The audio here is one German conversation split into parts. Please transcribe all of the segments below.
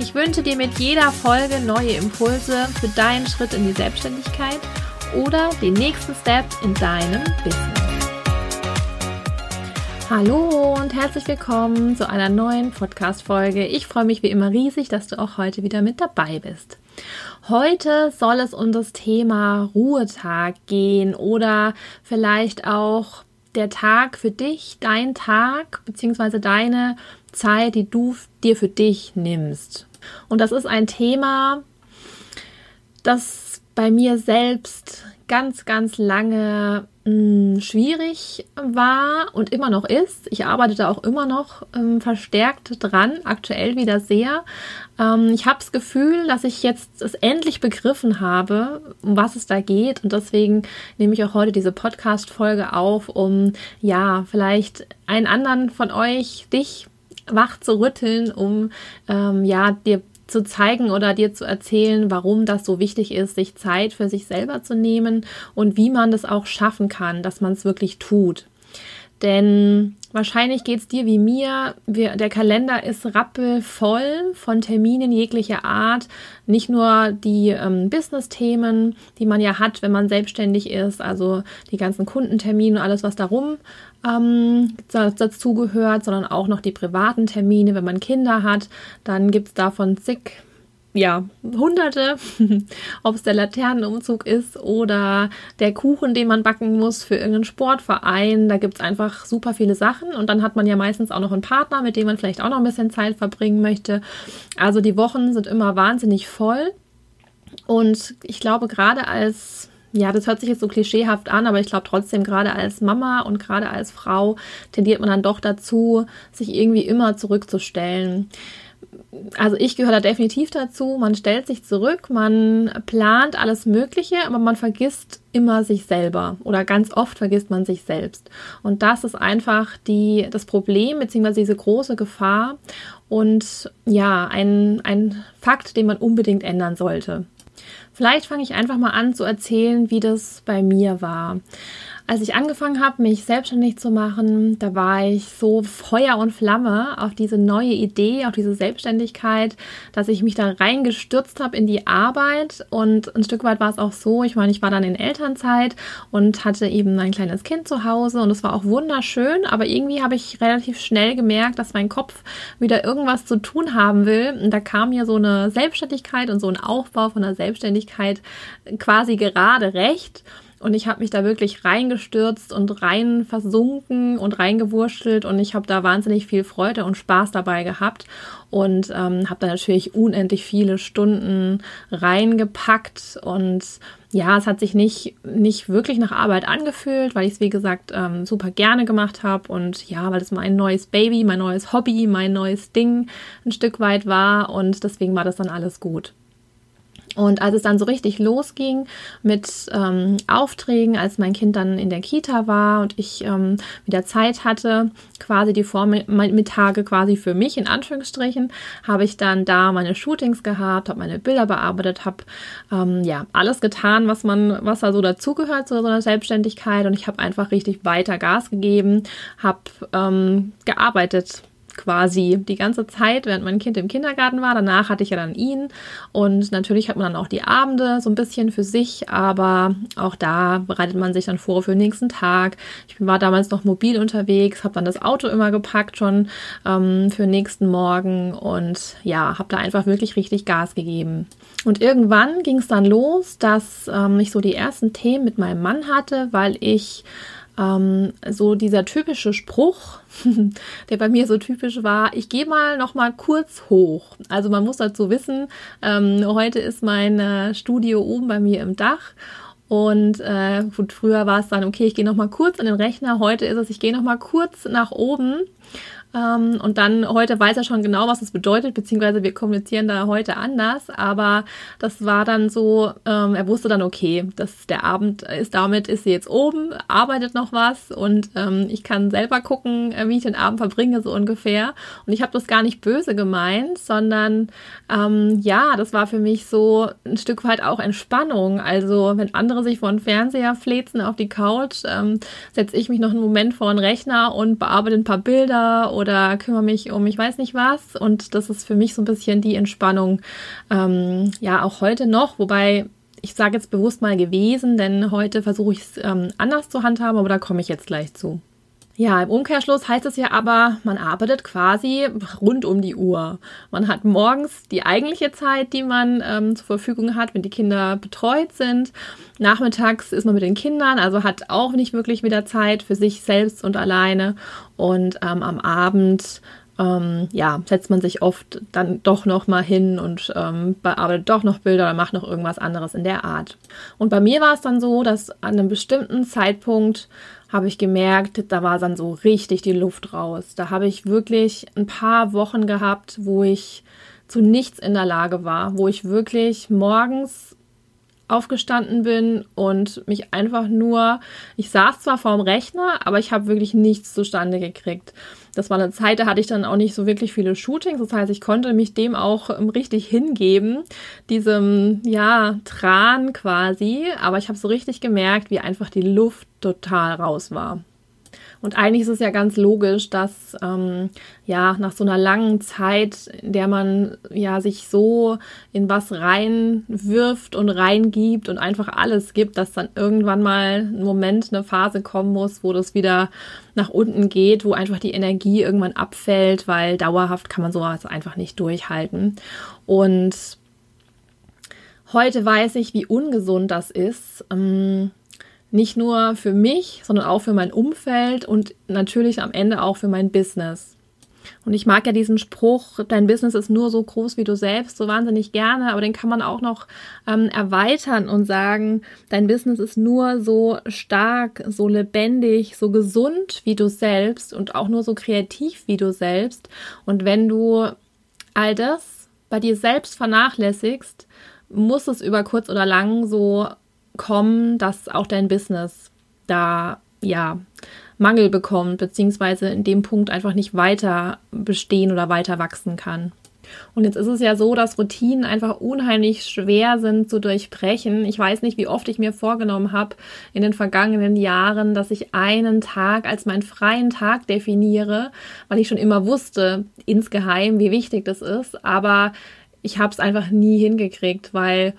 Ich wünsche dir mit jeder Folge neue Impulse für deinen Schritt in die Selbstständigkeit oder den nächsten Step in deinem Business. Hallo und herzlich willkommen zu einer neuen Podcast-Folge. Ich freue mich wie immer riesig, dass du auch heute wieder mit dabei bist. Heute soll es um das Thema Ruhetag gehen oder vielleicht auch der Tag für dich, dein Tag beziehungsweise deine Zeit, die du dir für dich nimmst. Und das ist ein Thema, das bei mir selbst ganz, ganz lange mh, hm, schwierig war und immer noch ist. Ich arbeite da auch immer noch ähm, verstärkt dran, aktuell wieder sehr. Ähm, ich habe das Gefühl, dass ich jetzt es endlich begriffen habe, um was es da geht. Und deswegen nehme ich auch heute diese Podcast-Folge auf, um ja, vielleicht einen anderen von euch, dich wach zu rütteln, um ähm, ja, dir zu zeigen oder dir zu erzählen, warum das so wichtig ist, sich Zeit für sich selber zu nehmen und wie man das auch schaffen kann, dass man es wirklich tut. Denn wahrscheinlich geht es dir wie mir. Wir, der Kalender ist rappelvoll von Terminen jeglicher Art. Nicht nur die ähm, Business-Themen, die man ja hat, wenn man selbstständig ist, also die ganzen Kundentermine und alles, was darum ähm, dazugehört, sondern auch noch die privaten Termine, wenn man Kinder hat. Dann gibt es davon zig ja, hunderte, ob es der Laternenumzug ist oder der Kuchen, den man backen muss für irgendeinen Sportverein. Da gibt es einfach super viele Sachen und dann hat man ja meistens auch noch einen Partner, mit dem man vielleicht auch noch ein bisschen Zeit verbringen möchte. Also die Wochen sind immer wahnsinnig voll und ich glaube, gerade als ja, das hört sich jetzt so klischeehaft an, aber ich glaube trotzdem, gerade als Mama und gerade als Frau tendiert man dann doch dazu, sich irgendwie immer zurückzustellen also ich gehöre da definitiv dazu. Man stellt sich zurück, man plant alles Mögliche, aber man vergisst immer sich selber oder ganz oft vergisst man sich selbst. Und das ist einfach die, das Problem beziehungsweise diese große Gefahr und ja, ein, ein Fakt, den man unbedingt ändern sollte. Vielleicht fange ich einfach mal an zu erzählen, wie das bei mir war. Als ich angefangen habe, mich selbstständig zu machen, da war ich so Feuer und Flamme auf diese neue Idee, auf diese Selbstständigkeit, dass ich mich da reingestürzt habe in die Arbeit. Und ein Stück weit war es auch so, ich meine, ich war dann in Elternzeit und hatte eben ein kleines Kind zu Hause und es war auch wunderschön, aber irgendwie habe ich relativ schnell gemerkt, dass mein Kopf wieder irgendwas zu tun haben will. Und da kam mir so eine Selbstständigkeit und so ein Aufbau von einer Selbstständigkeit quasi gerade recht. Und ich habe mich da wirklich reingestürzt und rein versunken und reingewurschtelt und ich habe da wahnsinnig viel Freude und Spaß dabei gehabt. Und ähm, habe da natürlich unendlich viele Stunden reingepackt. Und ja, es hat sich nicht, nicht wirklich nach Arbeit angefühlt, weil ich es, wie gesagt, ähm, super gerne gemacht habe und ja, weil es mein neues Baby, mein neues Hobby, mein neues Ding ein Stück weit war. Und deswegen war das dann alles gut. Und als es dann so richtig losging mit ähm, Aufträgen, als mein Kind dann in der Kita war und ich ähm, wieder Zeit hatte, quasi die Vormittage quasi für mich in Anführungsstrichen, habe ich dann da meine Shootings gehabt, habe meine Bilder bearbeitet, habe ähm, ja alles getan, was man, was da so dazugehört zu so einer Selbstständigkeit. Und ich habe einfach richtig weiter Gas gegeben, habe ähm, gearbeitet quasi die ganze Zeit, während mein Kind im Kindergarten war. Danach hatte ich ja dann ihn und natürlich hat man dann auch die Abende so ein bisschen für sich, aber auch da bereitet man sich dann vor für den nächsten Tag. Ich war damals noch mobil unterwegs, habe dann das Auto immer gepackt schon ähm, für den nächsten Morgen und ja, habe da einfach wirklich richtig Gas gegeben. Und irgendwann ging es dann los, dass ähm, ich so die ersten Themen mit meinem Mann hatte, weil ich ähm, so dieser typische Spruch, der bei mir so typisch war, ich gehe mal noch mal kurz hoch. Also man muss dazu wissen, ähm, heute ist mein äh, Studio oben bei mir im Dach und äh, gut, früher war es dann, okay, ich gehe noch mal kurz an den Rechner. Heute ist es, ich gehe noch mal kurz nach oben Ähm, und dann heute weiß er schon genau, was das bedeutet, beziehungsweise wir kommunizieren da heute anders. Aber das war dann so, ähm, er wusste dann, okay, dass der Abend ist damit, ist sie jetzt oben, arbeitet noch was und ähm, ich kann selber gucken, äh, wie ich den Abend verbringe, so ungefähr. Und ich habe das gar nicht böse gemeint, sondern ähm, ja, das war für mich so ein Stück weit auch Entspannung. Also wenn andere sich vor den Fernseher flezen auf die Couch, ähm, setze ich mich noch einen Moment vor den Rechner und bearbeite ein paar Bilder oder kümmere mich um ich weiß nicht was. Und das ist für mich so ein bisschen die Entspannung, ähm, ja, auch heute noch, wobei ich sage jetzt bewusst mal gewesen, denn heute versuche ich es ähm, anders zu handhaben, aber da komme ich jetzt gleich zu. Ja, im Umkehrschluss heißt es ja aber, man arbeitet quasi rund um die Uhr. Man hat morgens die eigentliche Zeit, die man ähm, zur Verfügung hat, wenn die Kinder betreut sind. Nachmittags ist man mit den Kindern, also hat auch nicht wirklich wieder Zeit für sich selbst und alleine. Und ähm, am Abend ähm, ja, setzt man sich oft dann doch noch mal hin und ähm, bearbeitet doch noch Bilder oder macht noch irgendwas anderes in der Art. Und bei mir war es dann so, dass an einem bestimmten Zeitpunkt habe ich gemerkt, da war dann so richtig die Luft raus. Da habe ich wirklich ein paar Wochen gehabt, wo ich zu nichts in der Lage war, wo ich wirklich morgens aufgestanden bin und mich einfach nur, ich saß zwar vorm Rechner, aber ich habe wirklich nichts zustande gekriegt. Das war eine Zeit, da hatte ich dann auch nicht so wirklich viele Shootings. Das heißt, ich konnte mich dem auch ähm, richtig hingeben, diesem, ja, Tran quasi. Aber ich habe so richtig gemerkt, wie einfach die Luft total raus war. Und eigentlich ist es ja ganz logisch, dass ähm, ja nach so einer langen Zeit, in der man ja sich so in was reinwirft und reingibt und einfach alles gibt, dass dann irgendwann mal ein Moment, eine Phase kommen muss, wo das wieder nach unten geht, wo einfach die Energie irgendwann abfällt, weil dauerhaft kann man sowas einfach nicht durchhalten. Und heute weiß ich, wie ungesund das ist. Ähm, nicht nur für mich, sondern auch für mein Umfeld und natürlich am Ende auch für mein Business. Und ich mag ja diesen Spruch, dein Business ist nur so groß wie du selbst, so wahnsinnig gerne, aber den kann man auch noch ähm, erweitern und sagen, dein Business ist nur so stark, so lebendig, so gesund wie du selbst und auch nur so kreativ wie du selbst. Und wenn du all das bei dir selbst vernachlässigst, muss es über kurz oder lang so kommen, dass auch dein Business da ja Mangel bekommt, beziehungsweise in dem Punkt einfach nicht weiter bestehen oder weiter wachsen kann. Und jetzt ist es ja so, dass Routinen einfach unheimlich schwer sind zu durchbrechen. Ich weiß nicht, wie oft ich mir vorgenommen habe in den vergangenen Jahren, dass ich einen Tag als meinen freien Tag definiere, weil ich schon immer wusste, insgeheim, wie wichtig das ist. Aber ich habe es einfach nie hingekriegt, weil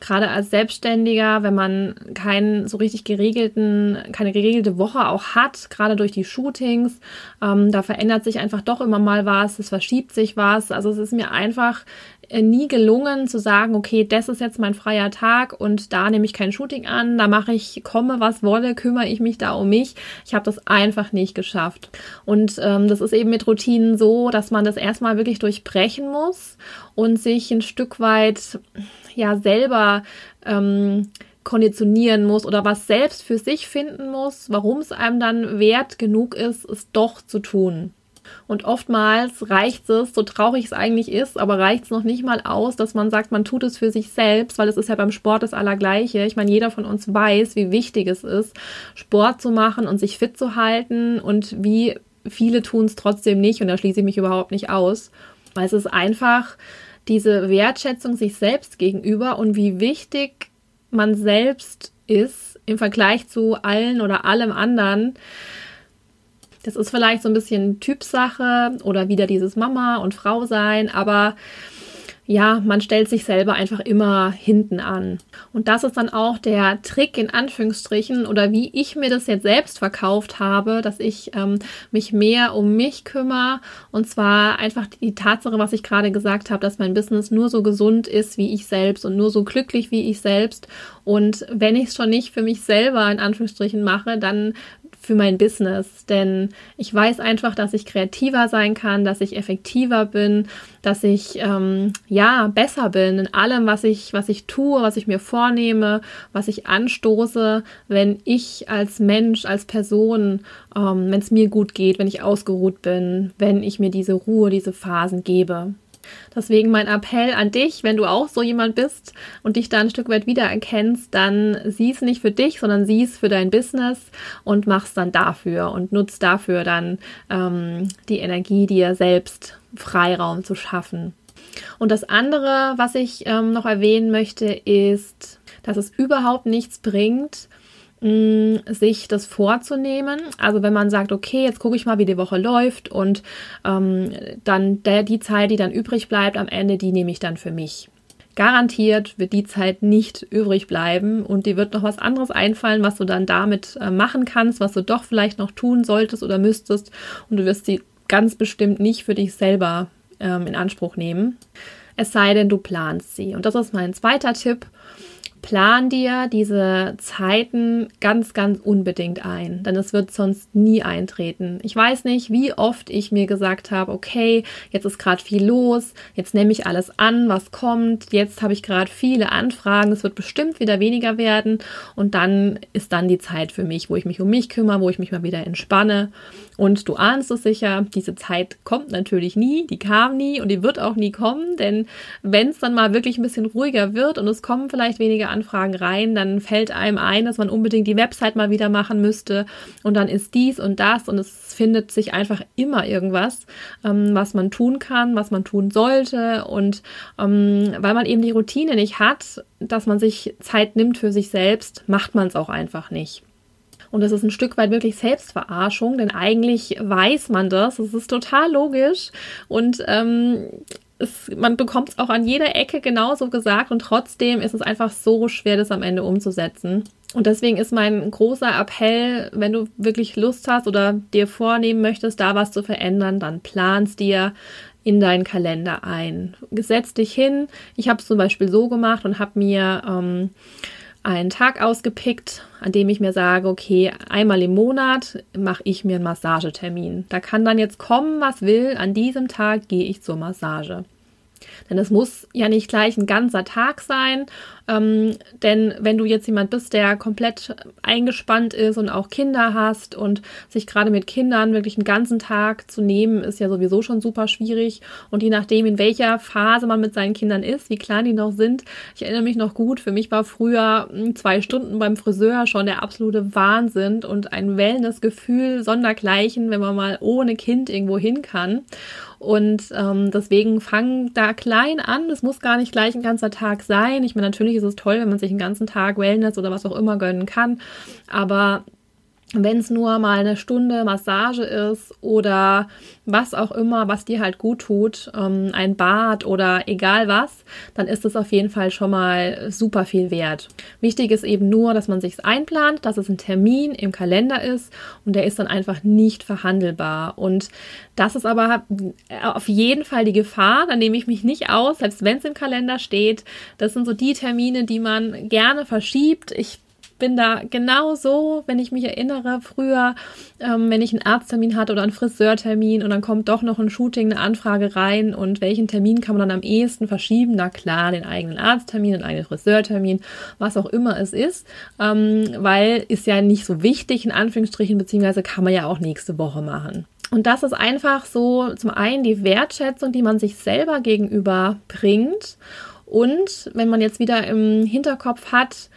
gerade als Selbstständiger, wenn man keinen so richtig geregelten, keine geregelte Woche auch hat, gerade durch die Shootings, ähm, da verändert sich einfach doch immer mal was, es verschiebt sich was. Also es ist mir einfach nie gelungen zu sagen, okay, das ist jetzt mein freier Tag und da nehme ich kein Shooting an, da mache ich, komme was wolle, kümmere ich mich da um mich. Ich habe das einfach nicht geschafft. Und ähm, das ist eben mit Routinen so, dass man das erstmal wirklich durchbrechen muss und sich ein Stück weit ja selber ähm, konditionieren muss oder was selbst für sich finden muss, warum es einem dann wert genug ist, es doch zu tun. Und oftmals reicht es, so traurig es eigentlich ist, aber reicht es noch nicht mal aus, dass man sagt, man tut es für sich selbst, weil es ist ja beim Sport das Allergleiche. Ich meine, jeder von uns weiß, wie wichtig es ist, Sport zu machen und sich fit zu halten und wie viele tun es trotzdem nicht und da schließe ich mich überhaupt nicht aus. Weil es ist einfach diese Wertschätzung sich selbst gegenüber und wie wichtig man selbst ist im Vergleich zu allen oder allem anderen. Das ist vielleicht so ein bisschen Typsache oder wieder dieses Mama und Frau sein, aber ja, man stellt sich selber einfach immer hinten an. Und das ist dann auch der Trick in Anführungsstrichen oder wie ich mir das jetzt selbst verkauft habe, dass ich ähm, mich mehr um mich kümmere und zwar einfach die Tatsache, was ich gerade gesagt habe, dass mein Business nur so gesund ist wie ich selbst und nur so glücklich wie ich selbst. Und wenn ich es schon nicht für mich selber in Anführungsstrichen mache, dann für mein Business, denn ich weiß einfach, dass ich kreativer sein kann, dass ich effektiver bin, dass ich ähm, ja besser bin in allem, was ich was ich tue, was ich mir vornehme, was ich anstoße, wenn ich als Mensch, als Person, ähm, wenn es mir gut geht, wenn ich ausgeruht bin, wenn ich mir diese Ruhe, diese Phasen gebe. Deswegen mein Appell an dich, wenn du auch so jemand bist und dich da ein Stück weit wiedererkennst, dann sieh es nicht für dich, sondern sieh es für dein Business und mach's dann dafür und nutzt dafür dann ähm, die Energie, dir selbst Freiraum zu schaffen. Und das andere, was ich ähm, noch erwähnen möchte, ist, dass es überhaupt nichts bringt, sich das vorzunehmen. Also wenn man sagt, okay, jetzt gucke ich mal, wie die Woche läuft und ähm, dann der, die Zeit, die dann übrig bleibt am Ende, die nehme ich dann für mich. Garantiert wird die Zeit nicht übrig bleiben und dir wird noch was anderes einfallen, was du dann damit äh, machen kannst, was du doch vielleicht noch tun solltest oder müsstest und du wirst sie ganz bestimmt nicht für dich selber ähm, in Anspruch nehmen. Es sei denn, du planst sie. Und das ist mein zweiter Tipp plan dir diese Zeiten ganz, ganz unbedingt ein, denn es wird sonst nie eintreten. Ich weiß nicht, wie oft ich mir gesagt habe, okay, jetzt ist gerade viel los, jetzt nehme ich alles an, was kommt, jetzt habe ich gerade viele Anfragen, es wird bestimmt wieder weniger werden und dann ist dann die Zeit für mich, wo ich mich um mich kümmere, wo ich mich mal wieder entspanne und du ahnst es sicher, diese Zeit kommt natürlich nie, die kam nie und die wird auch nie kommen, denn wenn es dann mal wirklich ein bisschen ruhiger wird und es kommen vielleicht weniger Anfragen rein, dann fällt einem ein, dass man unbedingt die Website mal wieder machen müsste und dann ist dies und das und es findet sich einfach immer irgendwas, ähm, was man tun kann, was man tun sollte und ähm, weil man eben die Routine nicht hat, dass man sich Zeit nimmt für sich selbst, macht man es auch einfach nicht. Und das ist ein Stück weit wirklich Selbstverarschung, denn eigentlich weiß man das. Es ist total logisch und ähm, es, man bekommt es auch an jeder Ecke genauso gesagt und trotzdem ist es einfach so schwer, das am Ende umzusetzen. Und deswegen ist mein großer Appell, wenn du wirklich Lust hast oder dir vornehmen möchtest, da was zu verändern, dann planst dir in deinen Kalender ein. Setz dich hin. Ich habe es zum Beispiel so gemacht und habe mir ähm, einen Tag ausgepickt, an dem ich mir sage, okay, einmal im Monat mache ich mir einen Massagetermin. Da kann dann jetzt kommen, was will. An diesem Tag gehe ich zur Massage. Denn es muss ja nicht gleich ein ganzer Tag sein. Ähm, denn wenn du jetzt jemand bist, der komplett eingespannt ist und auch Kinder hast und sich gerade mit Kindern wirklich einen ganzen Tag zu nehmen, ist ja sowieso schon super schwierig. Und je nachdem, in welcher Phase man mit seinen Kindern ist, wie klein die noch sind, ich erinnere mich noch gut, für mich war früher hm, zwei Stunden beim Friseur schon der absolute Wahnsinn und ein Wellnessgefühl sondergleichen, wenn man mal ohne Kind irgendwo hin kann. Und ähm, deswegen fang da klein an. Es muss gar nicht gleich ein ganzer Tag sein. Ich meine, natürlich ist es toll, wenn man sich einen ganzen Tag Wellness oder was auch immer gönnen kann. Aber wenn es nur mal eine Stunde Massage ist oder was auch immer, was dir halt gut tut, ähm, ein Bad oder egal was, dann ist es auf jeden Fall schon mal super viel wert. Wichtig ist eben nur, dass man sich einplant, dass es ein Termin im Kalender ist und der ist dann einfach nicht verhandelbar. Und das ist aber auf jeden Fall die Gefahr, da nehme ich mich nicht aus, selbst wenn es im Kalender steht. Das sind so die Termine, die man gerne verschiebt. Ich bin da genau so, wenn ich mich erinnere, früher, ähm, wenn ich einen Arzttermin hatte oder einen Friseurtermin und dann kommt doch noch ein Shooting, eine Anfrage rein und welchen Termin kann man dann am ehesten verschieben? Na klar, den eigenen Arzttermin, den eigenen Friseurtermin, was auch immer es ist, ähm, weil ist ja nicht so wichtig in Anführungsstrichen, beziehungsweise kann man ja auch nächste Woche machen. Und das ist einfach so zum einen die Wertschätzung, die man sich selber gegenüber bringt. Und wenn man jetzt wieder im Hinterkopf hat,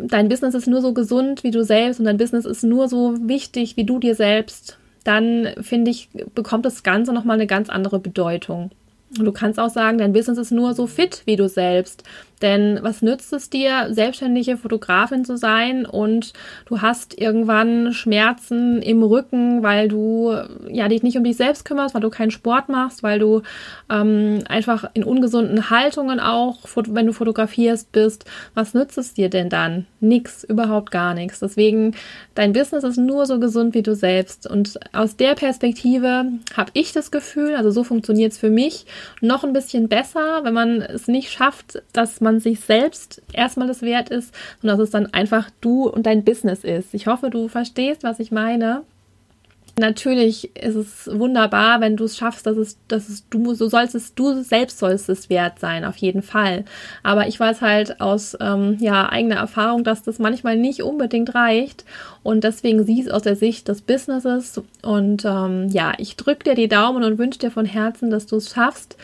dein Business ist nur so gesund wie du selbst und dein Business ist nur so wichtig wie du dir selbst, dann finde ich, bekommt das Ganze nochmal eine ganz andere Bedeutung. Und du kannst auch sagen, dein Business ist nur so fit wie du selbst. Denn was nützt es dir, selbstständige Fotografin zu sein und du hast irgendwann Schmerzen im Rücken, weil du ja dich nicht um dich selbst kümmerst, weil du keinen Sport machst, weil du ähm, einfach in ungesunden Haltungen auch, wenn du fotografierst bist. Was nützt es dir denn dann? Nix, überhaupt gar nichts. Deswegen, dein Business ist nur so gesund wie du selbst. Und aus der Perspektive habe ich das Gefühl, also so funktioniert es für mich, noch ein bisschen besser, wenn man es nicht schafft, dass man man sich selbst erstmal das wert ist, sondern dass es dann einfach du und dein Business ist. Ich hoffe, du verstehst, was ich meine. Natürlich ist es wunderbar, wenn du es schaffst, dass es, dass es du, so sollst es, du selbst sollst es wert sein, auf jeden Fall. Aber ich weiß halt aus ähm, ja, eigener Erfahrung, dass das manchmal nicht unbedingt reicht. Und deswegen sieh es aus der Sicht des Businesses. Und ähm, ja, ich drücke dir die Daumen und wünsche dir von Herzen, dass du es schaffst,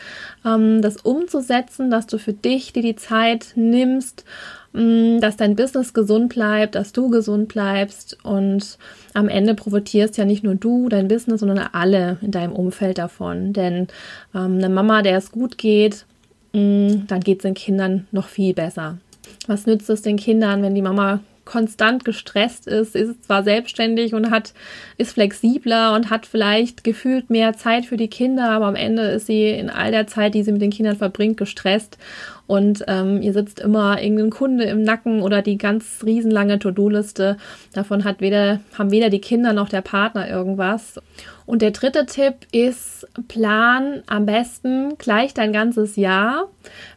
ähm, das umzusetzen, dass du für dich dir die Zeit nimmst Mm, dass dein Business gesund bleibt, dass du gesund bleibst und am Ende profitierst ja nicht nur du, dein Business, sondern alle in deinem Umfeld davon. Denn ähm, eine Mama, der es gut geht, mh, mm, dann geht es den Kindern noch viel besser. Was nützt es den Kindern, wenn die Mama konstant gestresst ist, ist zwar selbstständig und hat, ist flexibler und hat vielleicht gefühlt mehr Zeit für die Kinder, aber am Ende ist sie in all der Zeit, die sie mit den Kindern verbringt, gestresst und ähm, ihr sitzt immer irgendein Kunde im Nacken oder die ganz riesenlange To-Do-Liste. Davon hat weder, haben weder die Kinder noch der Partner irgendwas. Und der dritte Tipp ist, plan am besten gleich dein ganzes Jahr.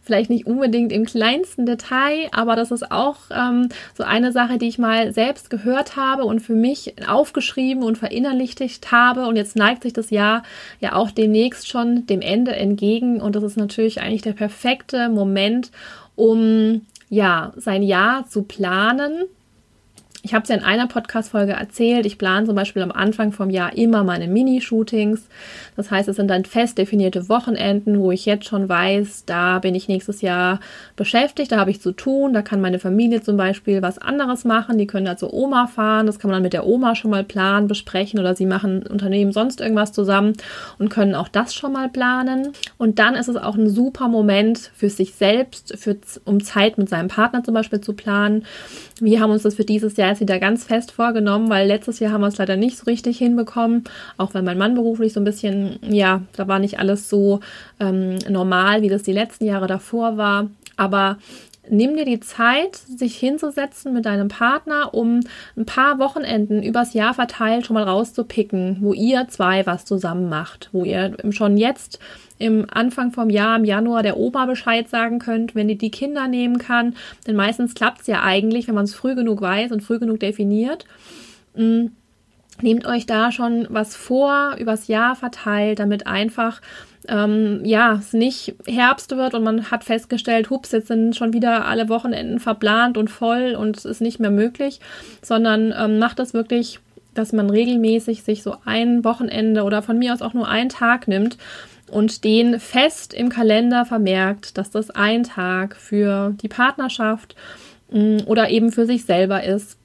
Vielleicht nicht unbedingt im kleinsten Detail, aber das ist auch ähm, so eine Sache, die ich mal selbst gehört habe und für mich aufgeschrieben und verinnerlicht habe. Und jetzt neigt sich das Jahr ja auch demnächst schon dem Ende entgegen. Und das ist natürlich eigentlich der perfekte Moment, um ja, sein Jahr zu planen, ich habe es ja in einer Podcast-Folge erzählt. Ich plane zum Beispiel am Anfang vom Jahr immer meine Mini-Shootings. Das heißt, es sind dann fest definierte Wochenenden, wo ich jetzt schon weiß, da bin ich nächstes Jahr beschäftigt, da habe ich zu tun. Da kann meine Familie zum Beispiel was anderes machen. Die können zur Oma fahren. Das kann man dann mit der Oma schon mal planen, besprechen oder sie machen Unternehmen sonst irgendwas zusammen und können auch das schon mal planen. Und dann ist es auch ein super Moment für sich selbst, für, um Zeit mit seinem Partner zum Beispiel zu planen. Wir haben uns das für dieses Jahr jetzt wieder ganz fest vorgenommen, weil letztes Jahr haben wir es leider nicht so richtig hinbekommen, auch weil mein Mann beruflich so ein bisschen, ja, da war nicht alles so ähm, normal, wie das die letzten Jahre davor war. Aber nimm dir die Zeit, sich hinzusetzen mit deinem Partner, um ein paar Wochenenden übers Jahr verteilt schon mal rauszupicken, wo ihr zwei was zusammen macht, wo ihr schon jetzt im Anfang vom Jahr, im Januar, der Oma Bescheid sagen könnt, wenn die die Kinder nehmen kann. Denn meistens klappt es ja eigentlich, wenn man es früh genug weiß und früh genug definiert. Mhm. Nehmt euch da schon was vor, übers Jahr verteilt, damit einfach ähm, ja, es nicht Herbst wird und man hat festgestellt, hups, jetzt sind schon wieder alle Wochenenden verplant und voll und es ist nicht mehr möglich, sondern ähm, macht das wirklich, dass man regelmäßig sich so ein Wochenende oder von mir aus auch nur einen Tag nimmt und den fest im Kalender vermerkt, dass das ein Tag für die Partnerschaft mm, oder eben für sich selber ist.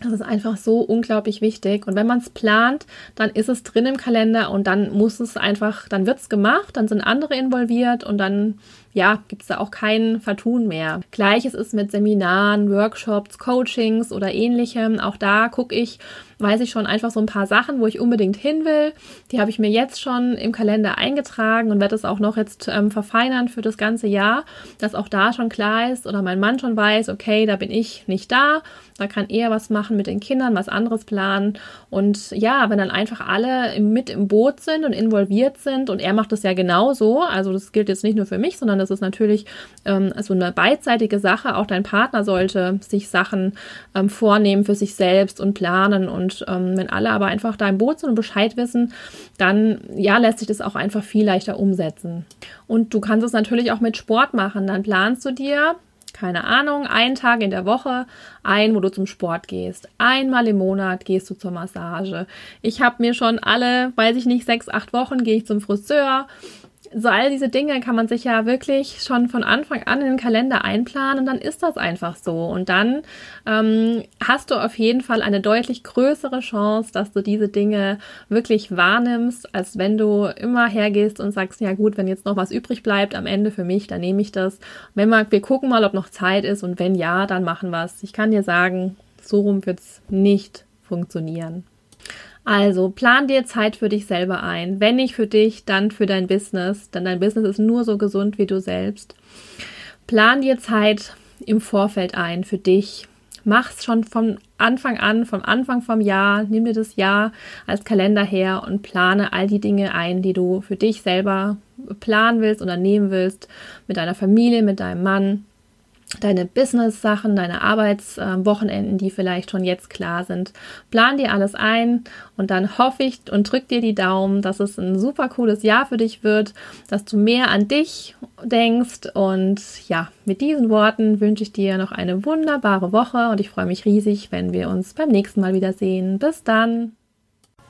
Das ist einfach so unglaublich wichtig. Und wenn man es plant, dann ist es drin im Kalender und dann muss es einfach, dann wird es gemacht, dann sind andere involviert und dann ja, gibt es da auch kein Vertun mehr. Gleiches ist mit Seminaren, Workshops, Coachings oder ähnlichem. Auch da gucke ich, weiß ich schon einfach so ein paar Sachen, wo ich unbedingt hin will. Die habe ich mir jetzt schon im Kalender eingetragen und werde es auch noch jetzt ähm, verfeinern für das ganze Jahr, dass auch da schon klar ist oder mein Mann schon weiß, okay, da bin ich nicht da. Da kann er was machen mit den Kindern, was anderes planen. Und ja, wenn dann einfach alle mit im Boot sind und involviert sind und er macht das ja genauso, also das gilt jetzt nicht nur für mich, sondern das ist natürlich ähm, so eine beidseitige Sache. Auch dein Partner sollte sich Sachen ähm, vornehmen für sich selbst und planen. Und ähm, wenn alle aber einfach da im Boot sind und Bescheid wissen, dann ja, lässt sich das auch einfach viel leichter umsetzen. Und du kannst es natürlich auch mit Sport machen. Dann planst du dir keine Ahnung, einen Tag in der Woche ein, wo du zum Sport gehst. Einmal im Monat gehst du zur Massage. Ich habe mir schon alle, weiß ich nicht, sechs, acht Wochen gehe ich zum Friseur so all diese Dinge kann man sich ja wirklich schon von Anfang an in den Kalender einplanen und dann ist das einfach so. Und dann ähm, hast du auf jeden Fall eine deutlich größere Chance, dass du diese Dinge wirklich wahrnimmst, als wenn du immer hergehst und sagst, ja gut, wenn jetzt noch was übrig bleibt am Ende für mich, dann nehme ich das. Wenn wir, wir gucken mal, ob noch Zeit ist und wenn ja, dann machen wir es. Ich kann dir sagen, so rum wird es nicht funktionieren. Also plan dir Zeit für dich selber ein. Wenn nicht für dich, dann für dein Business, denn dein Business ist nur so gesund wie du selbst. Plan dir Zeit im Vorfeld ein für dich. Mach's schon von Anfang an, vom Anfang vom Jahr. Nimm dir das Jahr als Kalender her und plane all die Dinge ein, die du für dich selber planen willst oder nehmen willst, mit deiner Familie, mit deinem Mann. Deine Business-Sachen, deine Arbeitswochenenden, die vielleicht schon jetzt klar sind. Plan dir alles ein und dann hoffe ich und drück dir die Daumen, dass es ein super cooles Jahr für dich wird, dass du mehr an dich denkst und ja, mit diesen Worten wünsche ich dir noch eine wunderbare Woche und ich freue mich riesig, wenn wir uns beim nächsten Mal wiedersehen. Bis dann!